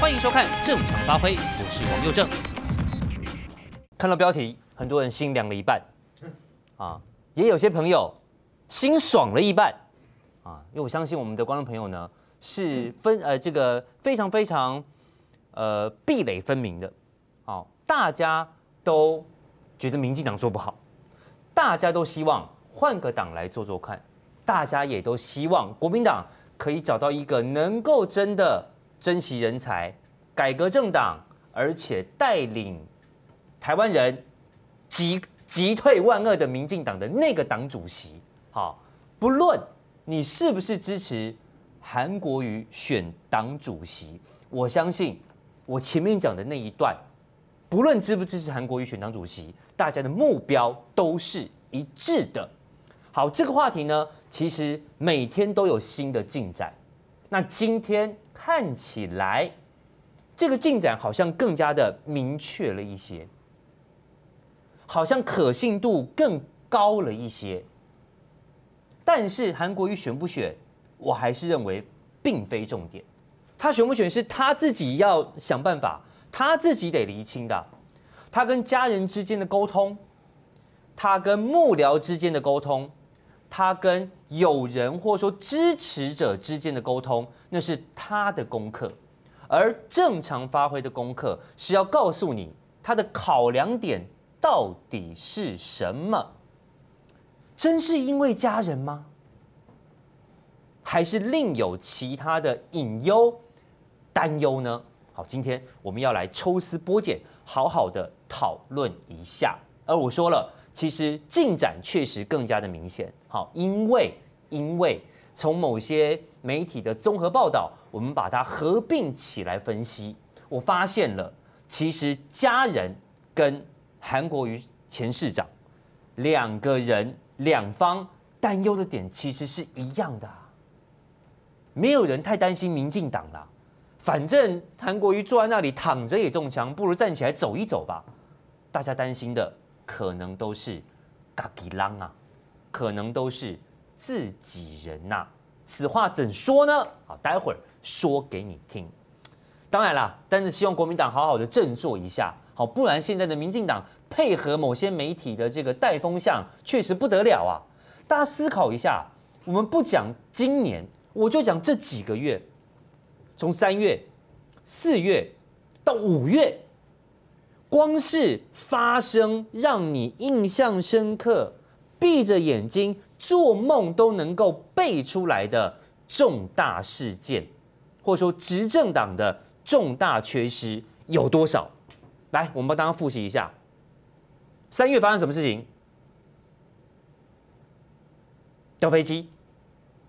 欢迎收看《正常发挥》，我是王佑正。看到标题，很多人心凉了一半，啊，也有些朋友心爽了一半，啊，因为我相信我们的观众朋友呢是分呃这个非常非常呃壁垒分明的，好，大家都觉得民进党做不好，大家都希望换个党来做做看，大家也都希望国民党可以找到一个能够真的珍惜人才、改革政党，而且带领。台湾人击击退万恶的民进党的那个党主席，好，不论你是不是支持韩国瑜选党主席，我相信我前面讲的那一段，不论支不支持韩国瑜选党主席，大家的目标都是一致的。好，这个话题呢，其实每天都有新的进展。那今天看起来，这个进展好像更加的明确了一些。好像可信度更高了一些，但是韩国瑜选不选，我还是认为并非重点。他选不选是他自己要想办法，他自己得厘清的。他跟家人之间的沟通，他跟幕僚之间的沟通，他跟友人或说支持者之间的沟通，那是他的功课。而正常发挥的功课是要告诉你他的考量点。到底是什么？真是因为家人吗？还是另有其他的隐忧、担忧呢？好，今天我们要来抽丝剥茧，好好的讨论一下。而我说了，其实进展确实更加的明显。好，因为因为从某些媒体的综合报道，我们把它合并起来分析，我发现了，其实家人跟韩国瑜前市长两个人两方担忧的点其实是一样的，没有人太担心民进党了。反正韩国瑜坐在那里躺着也中枪，不如站起来走一走吧。大家担心的可能都是嘎吉浪啊，可能都是自己人呐。此话怎说呢？好，待会儿说给你听。当然啦，但是希望国民党好好的振作一下。好，不然现在的民进党配合某些媒体的这个带风向，确实不得了啊！大家思考一下，我们不讲今年，我就讲这几个月，从三月、四月到五月，光是发生让你印象深刻、闭着眼睛做梦都能够背出来的重大事件，或者说执政党的重大缺失有多少？来，我们帮大家复习一下，三月发生什么事情？掉飞机，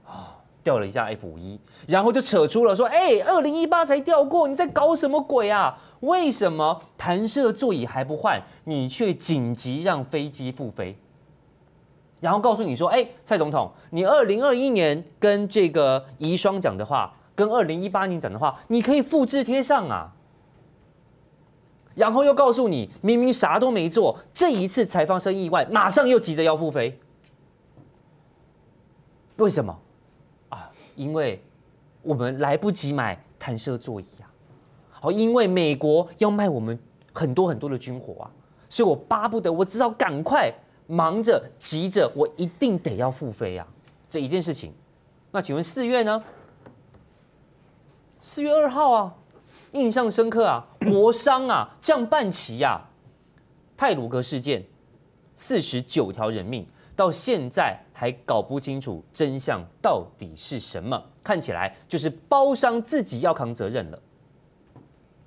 啊，掉了一架 F 五一，然后就扯出了说，哎，二零一八才掉过，你在搞什么鬼啊？为什么弹射座椅还不换，你却紧急让飞机复飞？然后告诉你说，哎，蔡总统，你二零二一年跟这个遗孀讲的话，跟二零一八年讲的话，你可以复制贴上啊。然后又告诉你，明明啥都没做，这一次才发生意外，马上又急着要复飞，为什么？啊，因为我们来不及买弹射座椅啊！好，因为美国要卖我们很多很多的军火啊，所以我巴不得，我只好赶快忙着急着，我一定得要复飞啊！这一件事情，那请问四月呢？四月二号啊。印象深刻啊，国殤啊，降半旗呀，泰鲁阁事件，四十九条人命，到现在还搞不清楚真相到底是什么，看起来就是包商自己要扛责任了。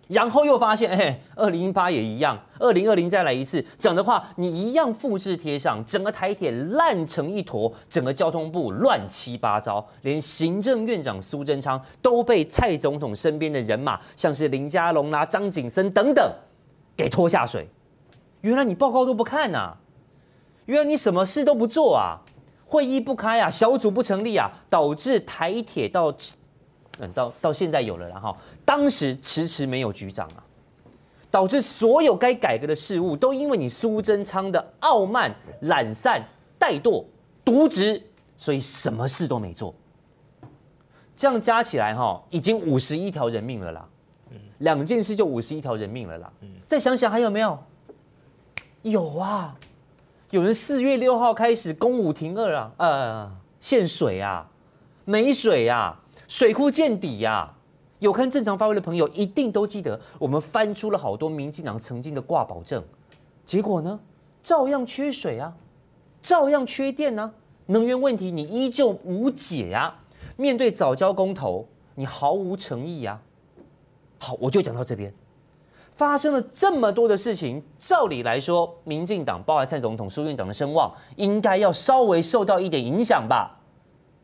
然后又发现，哎，二零一八也一样，二零二零再来一次，讲的话你一样复制贴上，整个台铁烂成一坨，整个交通部乱七八糟，连行政院长苏贞昌都被蔡总统身边的人马，像是林佳龙啦、张景森等等，给拖下水。原来你报告都不看呐，原来你什么事都不做啊，会议不开啊，小组不成立啊，导致台铁到。嗯，到到现在有了，然后当时迟迟没有局长啊，导致所有该改革的事物都因为你苏贞昌的傲慢、懒散、怠惰、渎职，所以什么事都没做。这样加起来哈，已经五十一条人命了啦。两件事就五十一条人命了啦。再想想还有没有？有啊，有人四月六号开始公五停二啊，呃，限水啊，没水啊，水库见底呀、有看正常发挥的朋友一定都记得，我们翻出了好多民进党曾经的挂保证，结果呢，照样缺水啊，照样缺电啊，能源问题你依旧无解啊。面对藻礁公投，你毫无诚意啊。好，我就讲到这边。发生了这么多的事情，照理来说，民进党包含蔡总统、苏院长的声望，应该要稍微受到一点影响吧？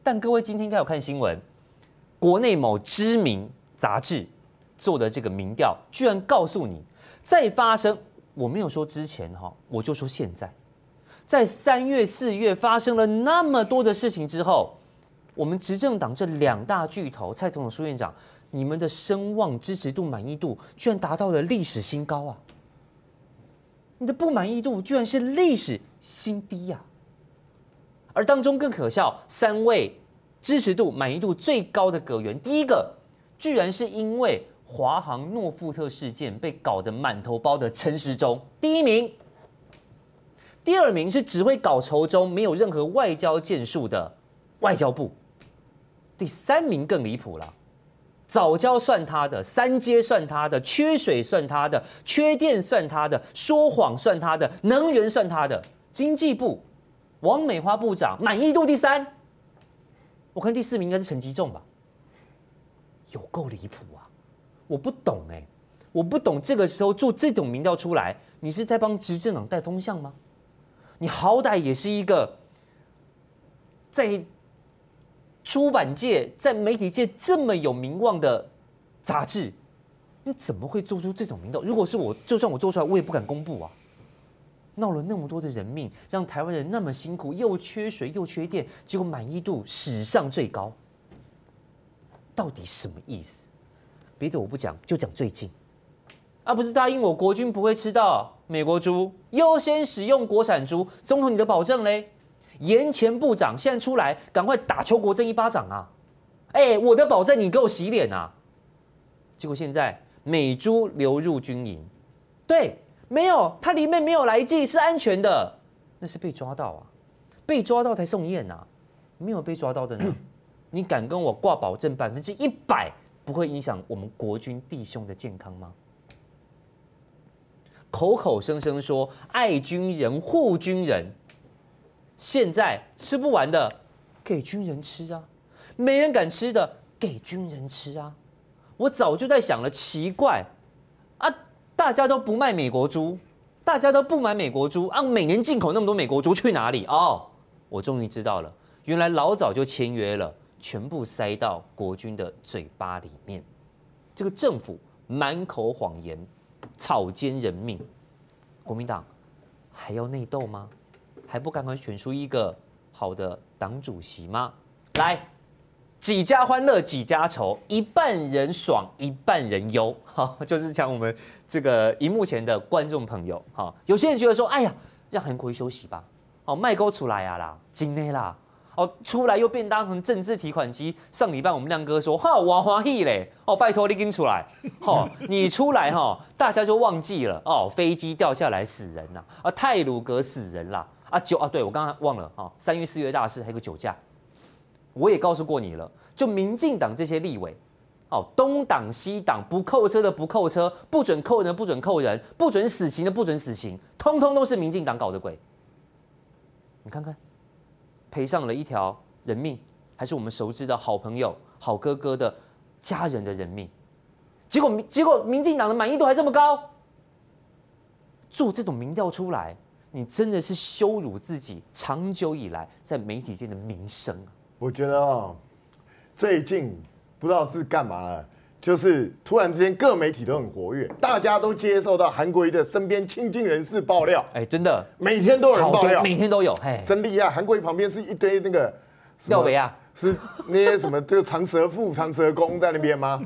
但各位今天应该有看新闻，国内某知名杂志做的这个民调，居然告诉你，在发生，我没有说之前哈，我就说现在，在三月、四月发生了那么多的事情之后，我们执政党这两大巨头，蔡总统、苏院长。你们的声望、支持度、满意度居然达到了历史新高啊！你的不满意度居然是历史新低呀！而当中更可笑，三位支持度、满意度最高的阁员，第一个居然是因为华航诺富特事件被搞得满头包的陈时中，第一名；第二名是只会搞仇中、没有任何外交建树的外交部；第三名更离谱了。早教算他的，三阶算他的，缺水算他的，缺电算他的，说谎算他的，能源算他的。经济部王美花部长满意度第三，我看第四名应该是陈吉仲吧，有够离谱啊！我不懂哎、我不懂这个时候做这种民调出来，你是在帮执政党带风向吗？你好歹也是一个在。出版界在媒体界这么有名望的杂志，你怎么会做出这种民调？如果是我，就算我做出来，我也不敢公布啊！闹了那么多的人命，让台湾人那么辛苦，又缺水又缺电，结果满意度史上最高，到底什么意思？别的我不讲，就讲最近，啊，不是答应我国军不会吃到美国猪，优先使用国产猪，总统你的保证嘞？严前部长现在出来，赶快打邱国正一巴掌啊！哎，我的保证，你给我洗脸啊！结果现在美猪流入军营，对，没有，它里面没有来剂，是安全的，那是被抓到啊，被抓到才送验呐，没有被抓到的呢，你敢跟我挂保证百分之一百不会影响我们国军弟兄的健康吗？口口声声说爱军人护军人。现在吃不完的，给军人吃啊！没人敢吃的，给军人吃啊！我早就在想了，奇怪啊，大家都不卖美国猪，大家都不买美国猪啊，每年进口那么多美国猪去哪里？哦，我终于知道了，原来老早就签约了，全部塞到国军的嘴巴里面。这个政府满口谎言，草菅人命，国民党还要内斗吗？还不赶快选出一个好的党主席吗？来，几家欢乐几家愁，一半人爽一半人忧。好，就是讲我们这个荧幕前的观众朋友。好，有些人觉得说，哎呀，让韩国瑜休息吧。哦，卖沟出来呀啦，今天啦，哦，出来又变当成政治提款机。上礼拜我们亮哥说，哈，我欢喜嘞。哦，拜托你跟出来。好，你出来哈，大家就忘记了。哦，飞机掉下来死人呐，啊，泰鲁阁死人啦。啊酒啊，对我刚刚忘了啊，三月四月大事还有个酒驾，我也告诉过你了，就民进党这些立委，哦，东挡西挡，不扣车的不扣车，不准扣人的不准扣人，不准死刑的不准死刑，通通都是民进党搞的鬼。你看看，赔上了一条人命，还是我们熟知的好朋友、好哥哥的家人的人命，结果结果民进党的满意度还这么高，做这种民调出来。你真的是羞辱自己长久以来在媒体界的名声啊！我觉得哦，最近不知道是干嘛了，就是突然之间各媒体都很活跃，大家都接受到韩国瑜的身边亲近人士爆料。哎，真的，每天都有人爆料，每天都有，哎，真厉害！韩国瑜旁边是一堆那个廖北啊，是那些什么就长舌妇、长舌公在那边吗？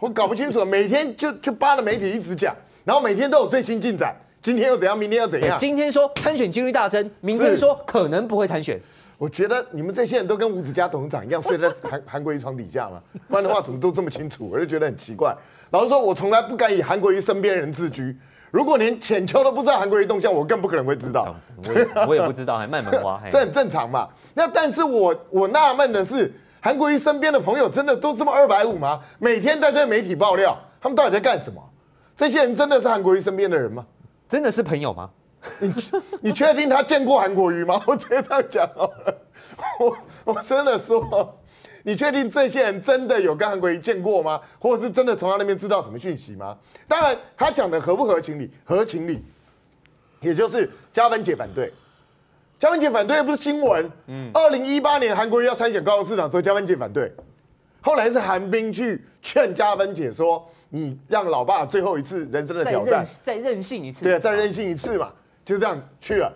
我搞不清楚，每天就就扒着媒体一直讲，然后每天都有最新进展。今天又怎样？明天又怎样？今天说参选几率大增，明天说可能不会参选。我觉得你们这些人都跟吴子嘉董事长一样 睡在韩韩国瑜床底下嘛，不然的话怎么都这么清楚？我就觉得很奇怪。老实说，我从来不敢以韩国瑜身边人自居。如果连浅秋都不知道韩国瑜动向，我更不可能会知道。我也我也不知道，还卖门花，这很正常嘛。那但是我我纳闷的是，韩国瑜身边的朋友真的都这么二百五吗？每天在对媒体爆料，他们到底在干什么？这些人真的是韩国瑜身边的人吗？真的是朋友吗？你你确定他见过韩国瑜吗？我直接这样讲好了。我我真的说，你确定这些人真的有跟韩国瑜见过吗？或者是真的从他那边知道什么讯息吗？当然，他讲的合不合情理？合情理，也就是嘉芬姐反对，嘉文姐反对又不是新闻。嗯，二零一八年韩国瑜要参选高雄市长，所以嘉文姐反对。后来是韩冰去劝嘉文姐说：“你让老爸最后一次人生的挑战，再任性一次。”对，再任性一次嘛。就这样去了，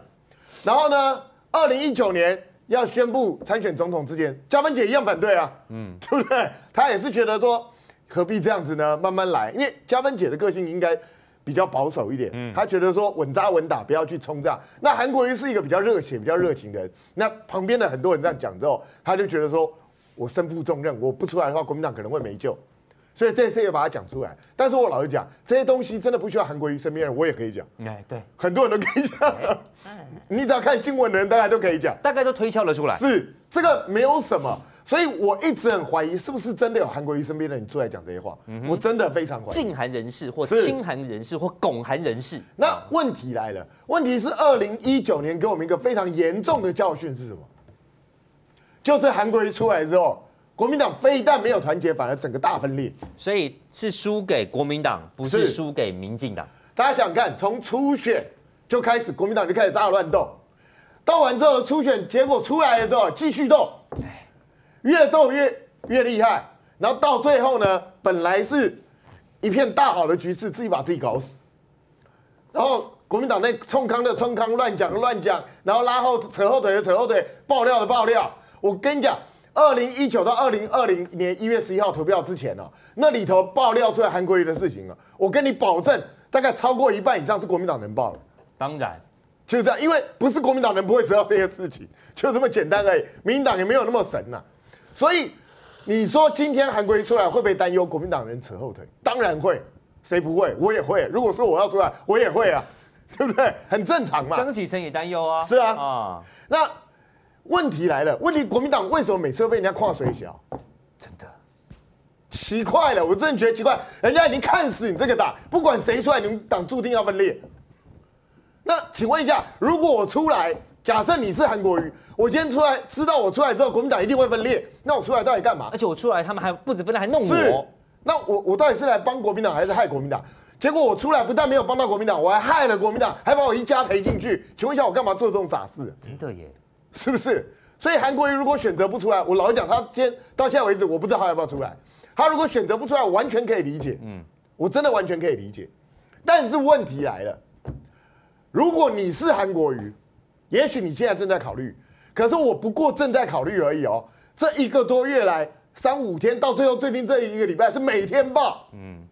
然后呢？二零一九年要宣布参选总统之前，嘉芬姐一样反对啊，嗯，对不对？她也是觉得说何必这样子呢？慢慢来，因为嘉芬姐的个性应该比较保守一点，嗯，她觉得说稳扎稳打，不要去冲这样。那韩国瑜是一个比较热血、比较热情的人，那旁边的很多人这样讲之后，他就觉得说我身负重任，我不出来的话，国民党可能会没救。所以这次也把它讲出来，但是我老实讲，这些东西真的不需要韩国瑜身边人，我也可以讲。哎，对，很多人都可以讲。你只要看新闻的人，大家都可以讲，大概都推敲得出来。是这个没有什么，所以我一直很怀疑，是不是真的有韩国瑜身边的人出来讲这些话？我真的非常怀疑。禁韩人士或亲韩人士或拱韩人士。那问题来了，问题是二零一九年给我们一个非常严重的教训是什么？就是韩国瑜出来之后。国民党非但没有团结，反而整个大分裂，所以是输给国民党，不是输给民进党。大家想看，从初选就开始，国民党就开始大乱斗，斗完之后初选结果出来了之后，继续斗，越斗越越厉害，然后到最后呢，本来是一片大好的局势，自己把自己搞死，然后国民党那冲康的冲康，乱讲的乱讲，然后拉后扯后腿的扯后腿，爆料的爆料，我跟你讲。二零一九到二零二零年一月十一号投票之前哦，那里头爆料出来韩国瑜的事情啊，我跟你保证，大概超过一半以上是国民党人报的。当然，就是这样，因为不是国民党人不会知道这些事情，就这么简单而已。民进党也没有那么神呐，所以你说今天韩国瑜出来会不会担忧国民党人扯后腿？当然会，谁不会？我也会。如果说我要出来，我也会啊，对不对？很正常嘛。江启臣也担忧啊。是啊。啊，那。问题来了，问题国民党为什么每次都被人家跨水小？真的奇怪了，我真的觉得奇怪。人家已经看死你这个党，不管谁出来，你们党注定要分裂。那请问一下，如果我出来，假设你是韩国瑜，我今天出来知道我出来之后，国民党一定会分裂，那我出来到底干嘛？而且我出来，他们还不止分裂，还弄我。那我我到底是来帮国民党还是害国民党？结果我出来不但没有帮到国民党，我还害了国民党，还把我一家赔进去。请问一下，我干嘛做这种傻事？真的耶。是不是？所以韩国瑜如果选择不出来，我老实讲，他今天到现在为止，我不知道他要不要出来。他如果选择不出来，我完全可以理解。嗯，我真的完全可以理解。但是问题来了，如果你是韩国瑜，也许你现在正在考虑，可是我不过正在考虑而已哦。这一个多月来，三五天，到最后最近这一个礼拜是每天报。嗯，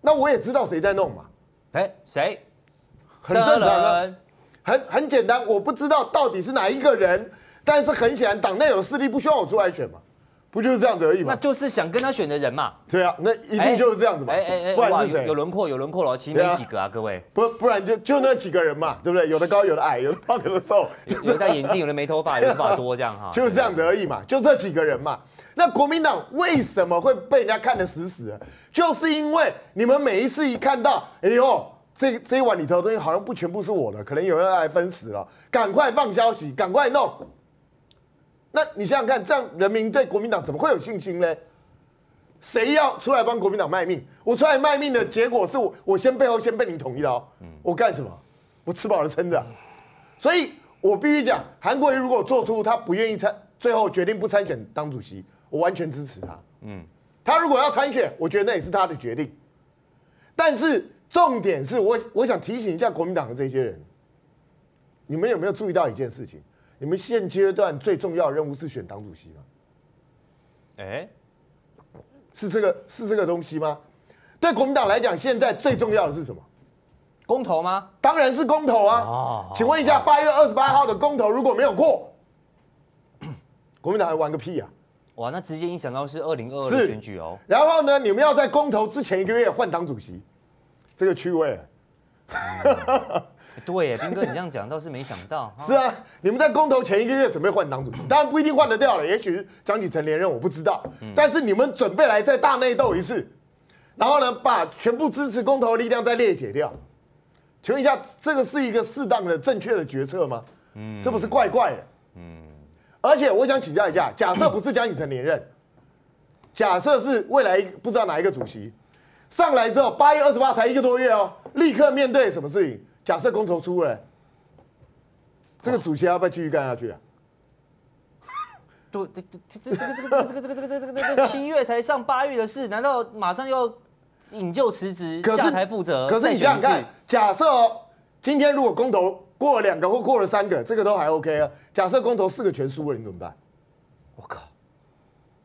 那我也知道谁在弄嘛。哎，谁？很正常啊。很很简单，我不知道到底是哪一个人，但是很显然党内有势力不希望我出来选嘛，不就是这样子而已嘛？那就是想跟他选的人嘛。对啊，那一定就是这样子嘛。哎哎哎，不然是谁？有轮廓，有轮廓了，其实没几个啊，各位。不不然就就那几个人嘛，对不对？有的高，有的矮，有的胖，有的瘦，有的戴眼镜，有的没头发，有的头发多，这样哈。就是这样子而已嘛，就这几个人嘛。那国民党为什么会被人家看得死死的？就是因为你们每一次一看到，哎呦。这这一碗里头的东西好像不全部是我的，可能有人来分食了，赶快放消息，赶快弄。那你想想看，这样人民对国民党怎么会有信心呢？谁要出来帮国民党卖命？我出来卖命的结果是我我先背后先被你捅一刀，我干什么？我吃饱了撑着。所以我必须讲，韩国瑜如果做出他不愿意参，最后决定不参选当主席，我完全支持他。嗯，他如果要参选，我觉得那也是他的决定。但是。重点是我我想提醒一下国民党的这些人，你们有没有注意到一件事情？你们现阶段最重要的任务是选党主席吗？哎，是这个是这个东西吗？对国民党来讲，现在最重要的是什么？公投吗？当然是公投啊！请问一下，八月二十八号的公投如果没有过，国民党还玩个屁啊！哇，那直接影响到是二零二二的选举哦。然后呢，你们要在公投之前一个月换党主席，这个趣味。嗯、对，斌哥，你这样讲倒是没想到。是啊，你们在公投前一个月准备换党主席，当然不一定换得掉了，也许江启臣连任，我不知道。但是你们准备来再大内斗一次，然后呢，把全部支持公投的力量再裂解掉。请问一下，这个是一个适当的、正确的决策吗？嗯，这不是怪怪的。嗯。而且我想请教一下，假设不是江启臣连任，假设是未来不知道哪一个主席上来之后，八月二十八才一个多月哦，立刻面对什么事情？假设公投输了，这个主席要不要继续干下去啊？对，这这这这个这个这个这个这个这个这个七月才上八月的事，难道马上要引咎辞职下台负责？可是你想想看，假设，今天如果公投过了两个或过了三个，这个都还 OK 啊。假设公投四个全输了，你怎么办？我靠！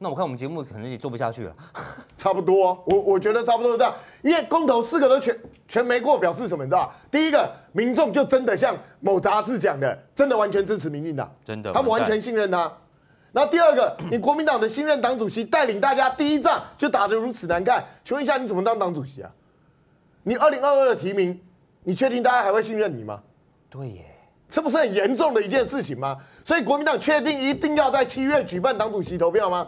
那我看我们节目可能也做不下去了。差不多、啊，我我觉得差不多是这样。因为公投四个都全全没过，表示什么？你知道？第一个，民众就真的像某杂志讲的，真的完全支持民进党，真的，他们完全信任他。那第二个，你国民党的新任党主席带领大家第一仗就打得如此难看，请问一下，你怎么当党主席啊？你二零二二的提名，你确定大家还会信任你吗？对耶，这不是很严重的一件事情吗？所以国民党确定一定要在七月举办党主席投票吗？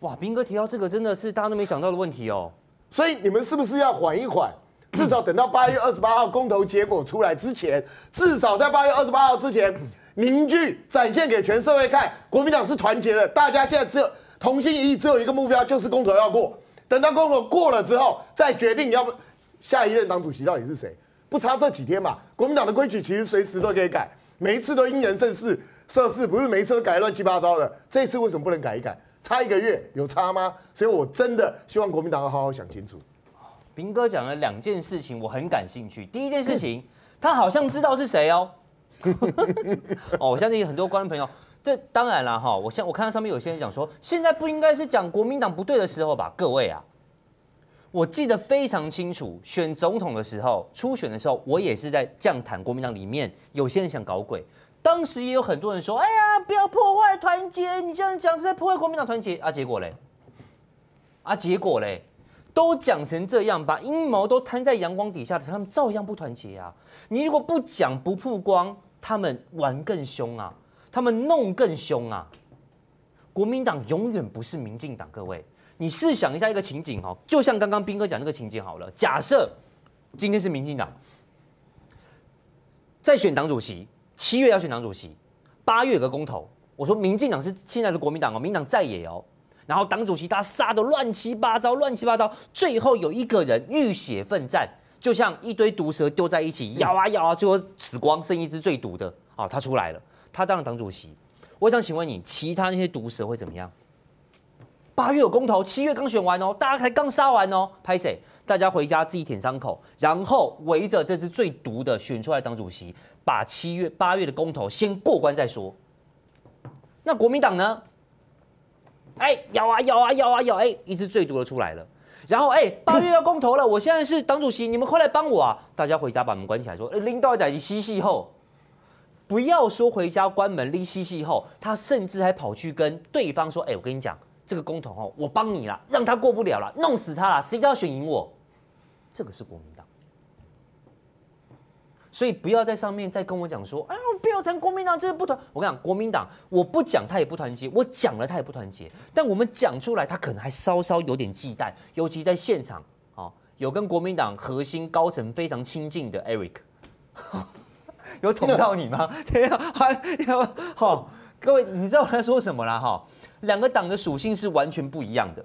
哇，斌哥提到这个真的是大家都没想到的问题哦。所以你们是不是要缓一缓？至少等到八月二十八号公投结果出来之前，至少在八月二十八号之前凝聚展现给全社会看，国民党是团结的。大家现在只有同心一意，只有一个目标，就是公投要过。等到公投过了之后，再决定要不下一任党主席到底是谁。不差这几天嘛，国民党的规矩其实随时都可以改，每一次都因人设事设事，不是每一次都改乱七八糟的。这一次为什么不能改一改？差一个月有差吗？所以我真的希望国民党要好好想清楚。斌哥讲了两件事情，我很感兴趣。第一件事情，他好像知道是谁哦。哦，我相信很多观众朋友，这当然了哈。我现我看到上面有些人讲说，现在不应该是讲国民党不对的时候吧？各位啊。我记得非常清楚，选总统的时候，初选的时候，我也是在这样谈。国民党里面有些人想搞鬼，当时也有很多人说：“哎呀，不要破坏团结，你这样讲是在破坏国民党团结啊！”结果嘞，啊，结果嘞，都讲成这样，把阴谋都摊在阳光底下，他们照样不团结啊！你如果不讲不曝光，他们玩更凶啊，他们弄更凶啊！国民党永远不是民进党，各位。你试想一下一个情景哦，就像刚刚斌哥讲那个情景好了。假设今天是民进党在选党主席，七月要选党主席，八月有个公投。我说民进党是现在的国民党哦，民党在野哦。然后党主席他杀的乱七八糟，乱七八糟，最后有一个人浴血奋战，就像一堆毒蛇丢在一起，咬啊咬啊，最后死光，剩一只最毒的啊，他出来了，他当了党主席。我想请问你，其他那些毒蛇会怎么样？八月有公投，七月刚选完哦，大家才刚杀完哦，拍谁？大家回家自己舔伤口，然后围着这只最毒的选出来当主席，把七月八月的公投先过关再说。那国民党呢？哎，咬啊咬啊咬啊咬，哎，一只最毒的出来了。然后哎，八月要公投了，我现在是党主席，你们快来帮我啊！大家回家把门关起来，说，哎，领导在嬉戏后，不要说回家关门拎嬉戏后，他甚至还跑去跟对方说，哎，我跟你讲。这个公投哦，我帮你了，让他过不了了，弄死他了，谁都要选赢我。这个是国民党，所以不要在上面再跟我讲说，哎呀，不要谈国民党，这是不团。我跟你讲，国民党我不讲他也不团结，我讲了他也不团结。但我们讲出来，他可能还稍稍有点忌惮，尤其在现场哦，有跟国民党核心高层非常亲近的 Eric，有捅到你吗？对呀，还好，各位，你知道我在说什么啦哈？两个党的属性是完全不一样的，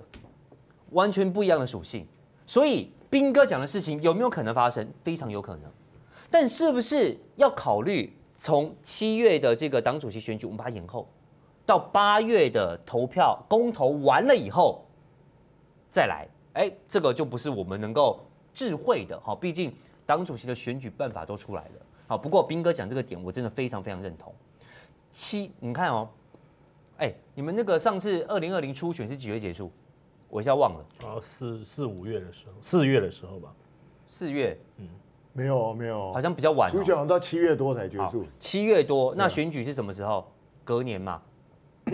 完全不一样的属性，所以斌哥讲的事情有没有可能发生？非常有可能，但是不是要考虑从七月的这个党主席选举，我们把它延后到八月的投票公投完了以后再来？哎，这个就不是我们能够智慧的哈，毕竟党主席的选举办法都出来了。好，不过斌哥讲这个点，我真的非常非常认同。七，你看哦。哎、你们那个上次二零二零初选是几月结束？我一下忘了。哦，四四五月的时候，四月的时候吧。四月，嗯，没有没有，好像比较晚，哦。初选好像到七月多才结束。七月多，那选举是什么时候？隔年嘛。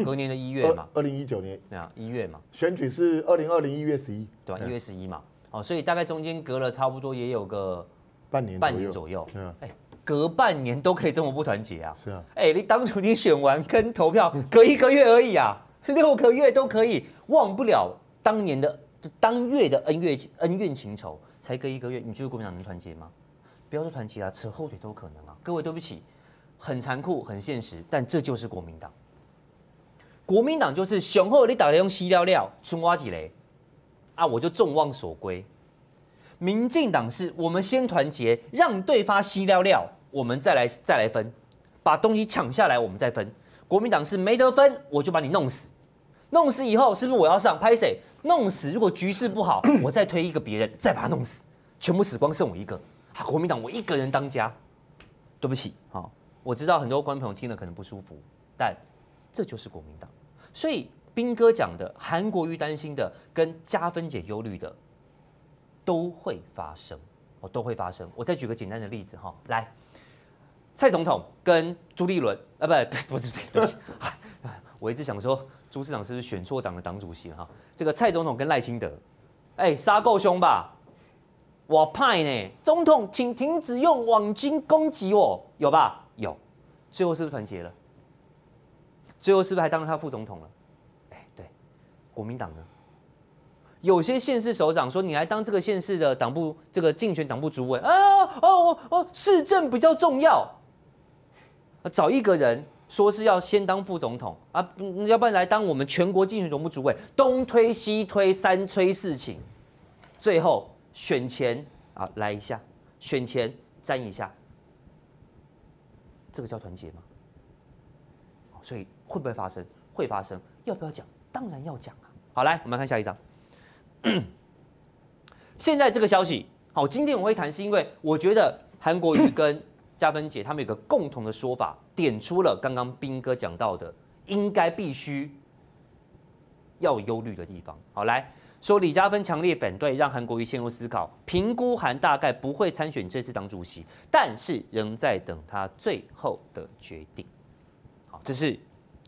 隔年的一月嘛，二零一九年，对啊，一月嘛，选举是二零二零一月十一，对吧？一月十一嘛，哦，所以大概中间隔了差不多也有个半年半年左右，嗯，哎，隔半年都可以这么不团结啊？是啊，哎，你当初你选完跟投票隔一个月而已啊，六个月都可以忘不了当年的当月的恩怨恩怨情仇，才隔一个月，你觉得国民党能团结吗？不要说团结啊，扯后腿都可能啊。各位对不起，很残酷，很现实，但这就是国民党。国民党就是雄厚，你打来用西料料，春挖几雷啊，我就众望所归。民进党是我们先团结，让对方西料料，我们再来再来分，把东西抢下来，我们再分。国民党是没得分，我就把你弄死，弄死以后是不是我要上拍谁？弄死，如果局势不好，我再推一个别人，再把他弄死，全部死光，剩我一个。啊，国民党我一个人当家，对不起，好，我知道很多观众朋友听了可能不舒服，但这就是国民党。所以兵哥讲的，韩国瑜担心的，跟加分姐忧虑的，都会发生，哦，都会发生。我再举个简单的例子哈，来，蔡总统跟朱立伦，啊，不，不是，对不起，我一直想说朱市长是不是选错党的党主席哈？这个蔡总统跟赖清德，哎，杀够凶吧？我派呢，总统，请停止用网军攻击我，有吧？有，最后是不是团结了？最后是不是还当了他副总统了？哎，对，国民党呢？有些县市首长说，你来当这个县市的党部这个竞选党部主委啊哦哦哦，市政比较重要，找一个人说是要先当副总统啊，要不然来当我们全国竞选总部主委，东推西推三催四请，最后选前啊来一下，选前沾一下，这个叫团结吗？所以。会不会发生？会发生。要不要讲？当然要讲啊！好，来，我们看下一张。现在这个消息，好，今天我会谈，是因为我觉得韩国瑜跟加分姐他们有个共同的说法，点出了刚刚斌哥讲到的应该必须要忧虑的地方。好，来说李加芬强烈反对，让韩国瑜陷入思考，评估韩大概不会参选这次党主席，但是仍在等他最后的决定。好，这是。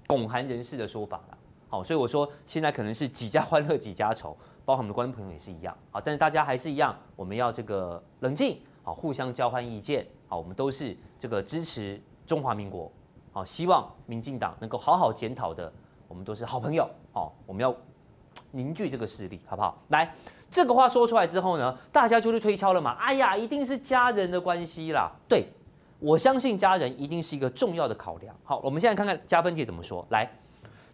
拱韩人士的说法了，好，所以我说现在可能是几家欢乐几家愁，包括我们的观众朋友也是一样，好，但是大家还是一样，我们要这个冷静，好，互相交换意见，好，我们都是这个支持中华民国，好，希望民进党能够好好检讨的，我们都是好朋友，好，我们要凝聚这个势力，好不好？来，这个话说出来之后呢，大家就是推敲了嘛，哎呀，一定是家人的关系啦，对。我相信家人一定是一个重要的考量。好，我们现在看看加分姐怎么说。来，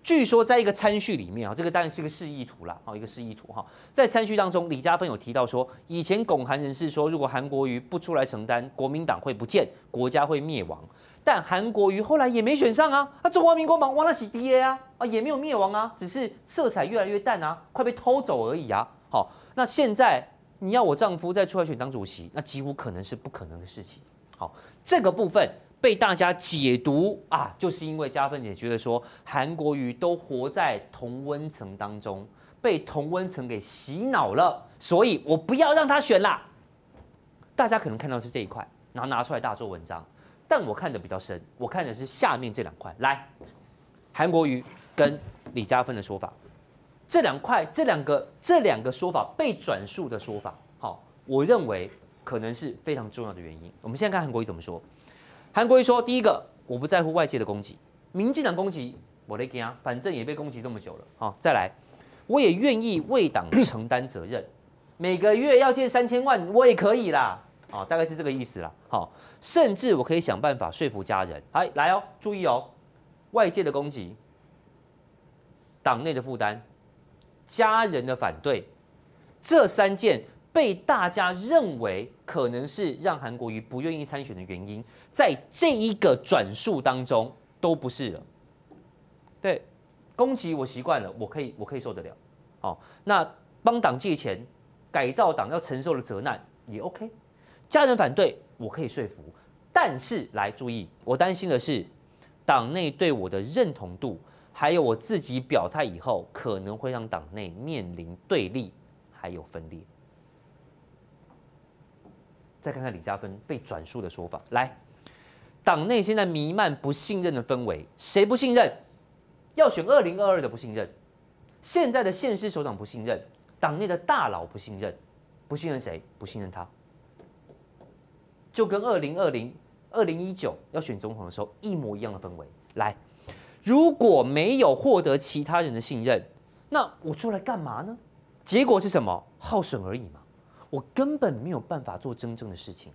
据说在一个参叙里面啊，这个当然是个示意图啦，好，一个示意图哈。在参叙当中，李加分有提到说，以前拱韩人士说，如果韩国瑜不出来承担，国民党会不见，国家会灭亡。但韩国瑜后来也没选上啊，啊，中华民国忙忘了洗爹啊，啊，也没有灭亡啊，只是色彩越来越淡啊，快被偷走而已啊。好，那现在你要我丈夫再出来选党主席，那几乎可能是不可能的事情。好，这个部分被大家解读啊，就是因为加分姐觉得说韩国瑜都活在同温层当中，被同温层给洗脑了，所以我不要让他选啦。大家可能看到是这一块，然后拿出来大做文章，但我看的比较深，我看的是下面这两块。来，韩国瑜跟李加分的说法，这两块，这两个，这两个说法被转述的说法，好，我认为。可能是非常重要的原因。我们现在看韩国瑜怎么说。韩国瑜说：“第一个，我不在乎外界的攻击，民进党攻击我来讲，反正也被攻击这么久了。好，再来，我也愿意为党承担责任，每个月要借三千万，我也可以啦。啊，大概是这个意思啦。好，甚至我可以想办法说服家人。哎，来哦，注意哦，外界的攻击，党内的负担，家人的反对，这三件。”被大家认为可能是让韩国瑜不愿意参选的原因，在这一个转述当中都不是了。对，攻击我习惯了，我可以我可以受得了。好，那帮党借钱改造党要承受的责难也 OK。家人反对我可以说服，但是来注意，我担心的是党内对我的认同度，还有我自己表态以后可能会让党内面临对立还有分裂。再看看李加分被转述的说法，来，党内现在弥漫不信任的氛围，谁不信任？要选二零二二的不信任，现在的县市首长不信任，党内的大佬不信任，不信任谁？不信任他，就跟二零二零、二零一九要选总统的时候一模一样的氛围。来，如果没有获得其他人的信任，那我出来干嘛呢？结果是什么？耗损而已嘛。我根本没有办法做真正的事情。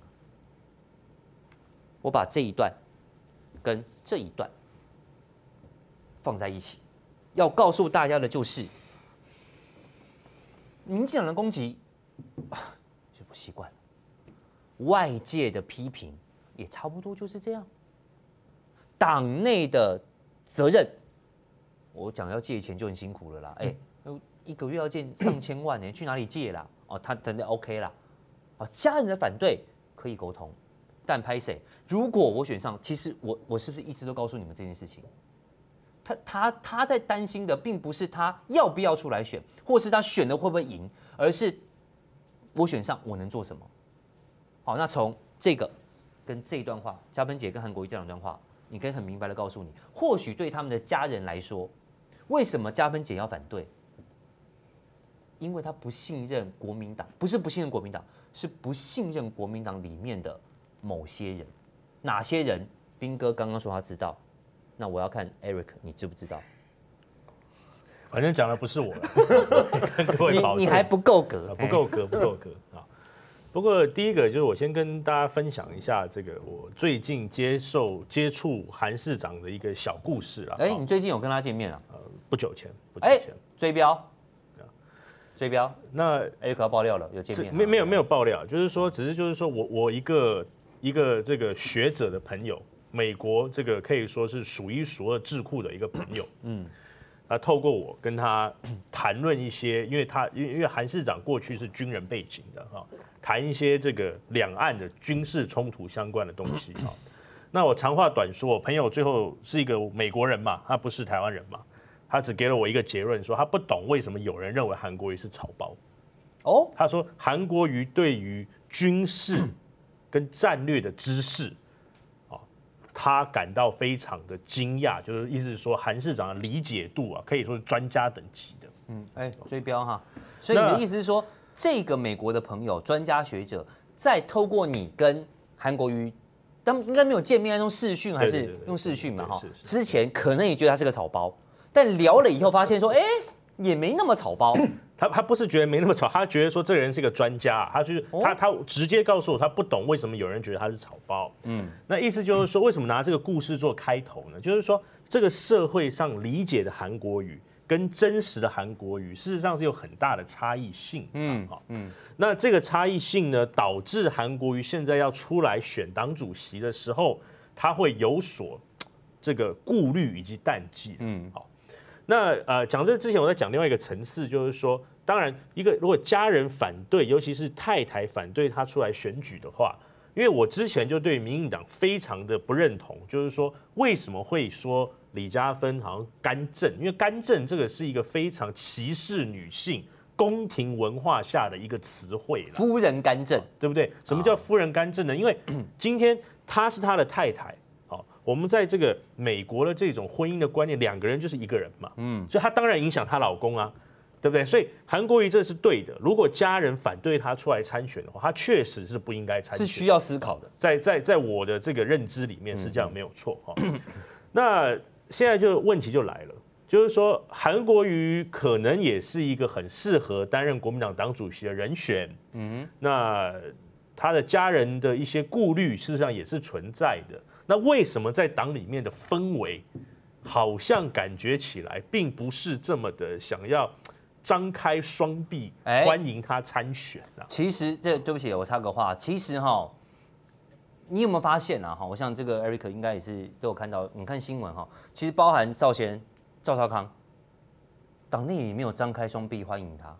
我把这一段跟这一段放在一起，要告诉大家的就是，民进党的攻击就不习惯了，外界的批评也差不多就是这样。党内的责任，我讲要借钱就很辛苦了啦，哎，一个月要借上千万呢，去哪里借啦？哦，他真的 OK 啦。哦，家人的反对可以沟通。但拍谁？如果我选上，其实我我是不是一直都告诉你们这件事情？他他他在担心的，并不是他要不要出来选，或是他选了会不会赢，而是我选上我能做什么？好，那从这个跟这一段话，嘉芬姐跟韩国瑜这两段话，你可以很明白的告诉你，或许对他们的家人来说，为什么嘉芬姐要反对？因为他不信任国民党，不是不信任国民党，是不信任国民党里面的。某些人，哪些人？兵哥刚刚说他知道，那我要看 Eric，你知不知道？反正讲的不是我，你你还不够格，不够格，不够格啊！不过第一个就是我先跟大家分享一下这个我最近接受接触韩市长的一个小故事啊。哎，你最近有跟他见面啊？呃，不久前，不久前追标，追标。那 Eric 要爆料了，有见面？没没有没有爆料，就是说，只是就是说我我一个。一个这个学者的朋友，美国这个可以说是数一数二智库的一个朋友，嗯，他透过我跟他谈论一些，因为他因为因为韩市长过去是军人背景的哈，谈一些这个两岸的军事冲突相关的东西哈。那我长话短说，我朋友最后是一个美国人嘛，他不是台湾人嘛，他只给了我一个结论，说他不懂为什么有人认为韩国瑜是草包。哦，他说韩国瑜对于军事。跟战略的知识，啊，他感到非常的惊讶，就是意思是说韩市长的理解度啊，可以说是专家等级的。嗯，哎，追标哈，所以你的意思是说，这个美国的朋友、专家学者，在透过你跟韩国瑜，他们应该没有见面，用视讯还是用视讯嘛？哈，之前可能也觉得他是个草包，但聊了以后发现说，哎，也没那么草包。他他不是觉得没那么吵，他觉得说这个人是一个专家，他就是他他直接告诉我，他不懂为什么有人觉得他是草包。嗯，那意思就是说，为什么拿这个故事做开头呢？就是说，这个社会上理解的韩国语跟真实的韩国语，事实上是有很大的差异性。嗯，好，嗯，那这个差异性呢，导致韩国瑜现在要出来选党主席的时候，他会有所这个顾虑以及淡季。嗯，好，那呃，讲这之前，我在讲另外一个层次，就是说。当然，一个如果家人反对，尤其是太太反对他出来选举的话，因为我之前就对民进党非常的不认同，就是说为什么会说李嘉芬好像干政？因为干政这个是一个非常歧视女性宫廷文化下的一个词汇了。夫人干政，对不对？什么叫夫人干政呢？因为 今天她是他的太太，好，我们在这个美国的这种婚姻的观念，两个人就是一个人嘛，嗯，所以她当然影响她老公啊。对不对？所以韩国瑜这是对的。如果家人反对他出来参选的话，他确实是不应该参选。是需要思考的。在在在我的这个认知里面是这样，没有错哈。那现在就问题就来了，就是说韩国瑜可能也是一个很适合担任国民党党主席的人选。嗯。那他的家人的一些顾虑，事实上也是存在的。那为什么在党里面的氛围，好像感觉起来并不是这么的想要？张开双臂欢迎他参选啊！其实这对不起，我插个话。其实哈，你有没有发现啊？哈，我想这个 Eric 应该也是都有看到。你看新闻哈，其实包含赵贤、赵少康，党内也没有张开双臂欢迎他。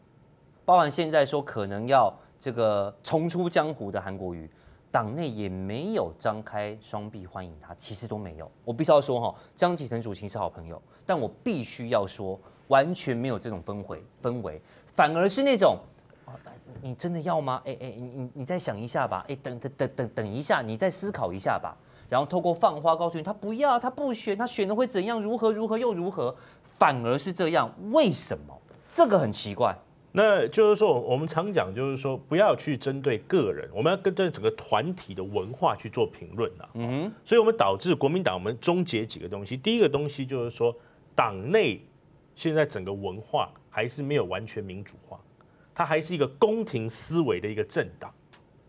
包含现在说可能要这个重出江湖的韩国瑜，党内也没有张开双臂欢迎他。其实都没有。我必须要说哈，江启成主席是好朋友，但我必须要说。完全没有这种氛围，氛围反而是那种，你真的要吗？哎哎，你你你再想一下吧，哎，等等等等等一下，你再思考一下吧。然后透过放话告诉你他不要，他不选，他选的会怎样，如何如何又如何，反而是这样，为什么？这个很奇怪。那就是说，我们常讲，就是说，不要去针对个人，我们要跟这整个团体的文化去做评论呐。嗯，所以我们导致国民党，我们终结几个东西。第一个东西就是说，党内现在整个文化还是没有完全民主化，它还是一个宫廷思维的一个政党。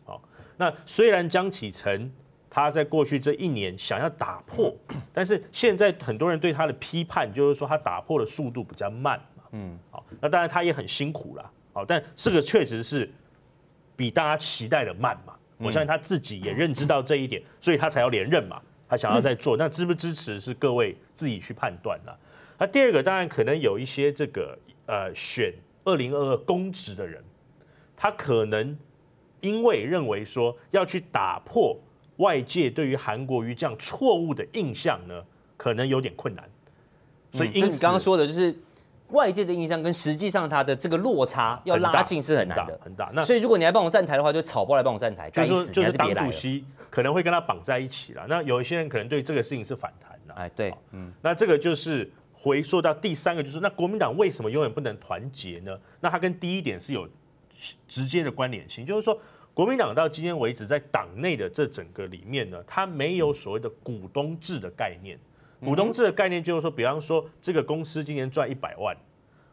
好，那虽然江启臣他在过去这一年想要打破，但是现在很多人对他的批判就是说，他打破的速度比较慢。嗯，好，那当然他也很辛苦了，好，但这个确实是比大家期待的慢嘛。我相信他自己也认知到这一点，所以他才要连任嘛，他想要再做，那支不支持是各位自己去判断了。那第二个当然可能有一些这个呃选二零二二公职的人，他可能因为认为说要去打破外界对于韩国瑜这样错误的印象呢，可能有点困难。所以因此你刚刚说的就是。外界的印象跟实际上它的这个落差要拉近是很难的，很大。那所以如果你来帮我站台的话，就草包来帮我站台，就是说就是党主席可能会跟他绑在一起了。那有一些人可能对这个事情是反弹的。哎，对，嗯，那这个就是回溯到第三个，就是那国民党为什么永远不能团结呢？那它跟第一点是有直接的关联性，就是说国民党到今天为止在党内的这整个里面呢，它没有所谓的股东制的概念。股东制的概念就是说，比方说这个公司今年赚一百万，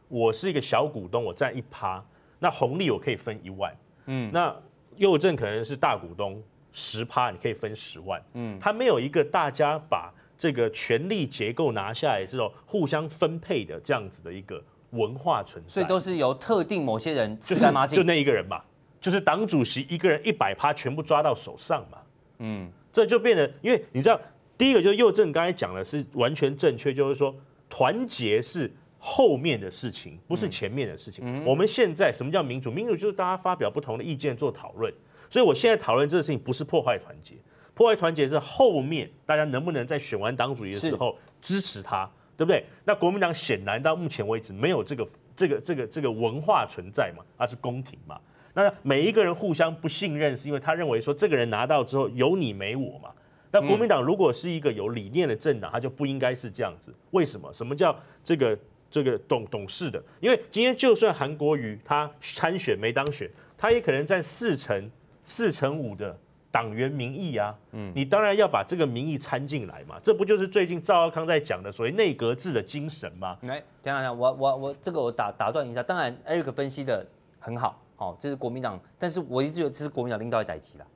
我是一个小股东，我占一趴，那红利我可以分一万。嗯，那右正可能是大股东十趴，你可以分十万。嗯，它没有一个大家把这个权力结构拿下来这种互相分配的这样子的一个文化存在，所以都是由特定某些人就是就那一个人嘛，就是党主席一个人一百趴全部抓到手上嘛。嗯，这就变得，因为你知道。第一个就是右正刚才讲的是完全正确，就是说团结是后面的事情，不是前面的事情。我们现在什么叫民主？民主就是大家发表不同的意见做讨论。所以我现在讨论这个事情不是破坏团结，破坏团结是后面大家能不能在选完党主席的时候支持他，对不对？那国民党显然到目前为止没有这个这个这个这个文化存在嘛，它是宫廷嘛。那每一个人互相不信任，是因为他认为说这个人拿到之后有你没我嘛。那国民党如果是一个有理念的政党，他就不应该是这样子。为什么？什么叫这个这个懂懂事的？因为今天就算韩国瑜他参选没当选，他也可能占四成四成五的党员民意啊。嗯，你当然要把这个民意掺进来嘛。这不就是最近赵耀康在讲的所谓内阁制的精神吗？来，等一下，我我我这个我打打断一下。当然，Eric 分析的很好，好，这是国民党，但是我一直觉得这是国民党领导的代志啦。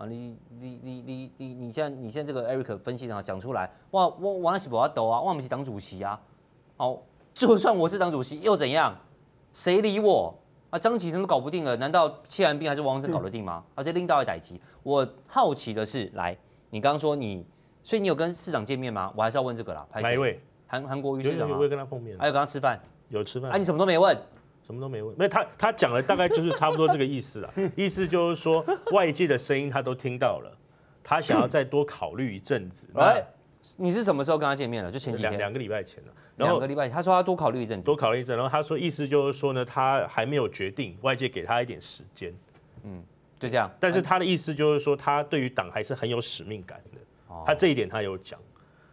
啊，你你你你你你现在你现在这个 Eric 分析啊讲出来，哇，我我那是不要抖啊，我不是党主席啊，哦，就算我是党主席又怎样？谁理我啊？张启成都搞不定了，难道谢寒冰还是王生搞得定吗？而且领导的代志，我好奇的是，来，你刚刚说你，所以你有跟市长见面吗？我还是要问这个啦。哪一位？韩韩国瑜市长啊？有有跟他碰面？还有跟他吃饭？有吃饭？啊，你什么都没问？什么都没问，没他他讲的大概就是差不多这个意思啊，意思就是说外界的声音他都听到了，他想要再多考虑一阵子。哎，你是什么时候跟他见面的？就前几天，两个礼拜前了。两个礼拜，他说他多考虑一阵子，多考虑一阵，然后他说意思就是说呢，他还没有决定，外界给他一点时间。嗯，就这样。但是他的意思就是说，他对于党还是很有使命感的。他这一点他有讲。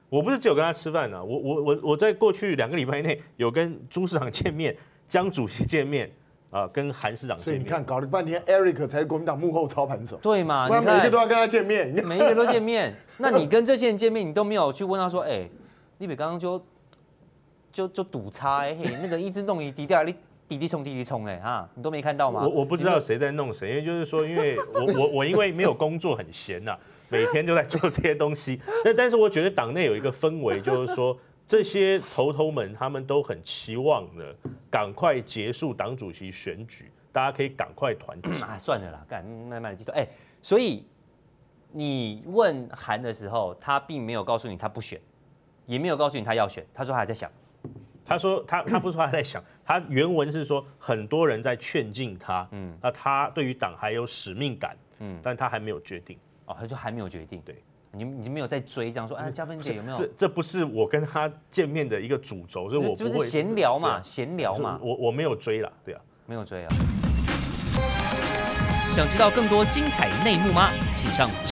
我不是只有跟他吃饭啊，我我我我在过去两个礼拜内有跟朱市长见面。江主席见面啊，跟韩市长见面。所以你看，搞了半天，Eric 才是国民党幕后操盘手。对嘛？不然每一个都要跟他见面，每一个都见面。那你跟这些人见面，你都没有去问他说：“哎、欸，你比刚刚就就就赌差哎、欸，嘿，那个一直弄一滴掉，你滴滴冲滴滴冲哎哈，你都没看到吗？”我我不知道谁在弄谁，因为就是说，因为我我我因为没有工作很闲呐、啊，每天都在做这些东西。但但是我觉得党内有一个氛围，就是说。这些头头们，他们都很期望的，赶快结束党主席选举，大家可以赶快团结。啊，算了啦，干慢慢的记录。哎，所以你问韩的时候，他并没有告诉你他不选，也没有告诉你他要选，他说他还在想。他说他 他不是说他在想，他原文是说很多人在劝进他，嗯，那他对于党还有使命感，嗯，但他还没有决定。哦，他就还没有决定，对。你你没有在追这样说，哎，嘉芬姐有没有？这这不是我跟他见面的一个主轴，所以我不会闲聊嘛，闲聊嘛。我我没有追啦，对啊，没有追啊。想知道更多精彩内幕吗？请上。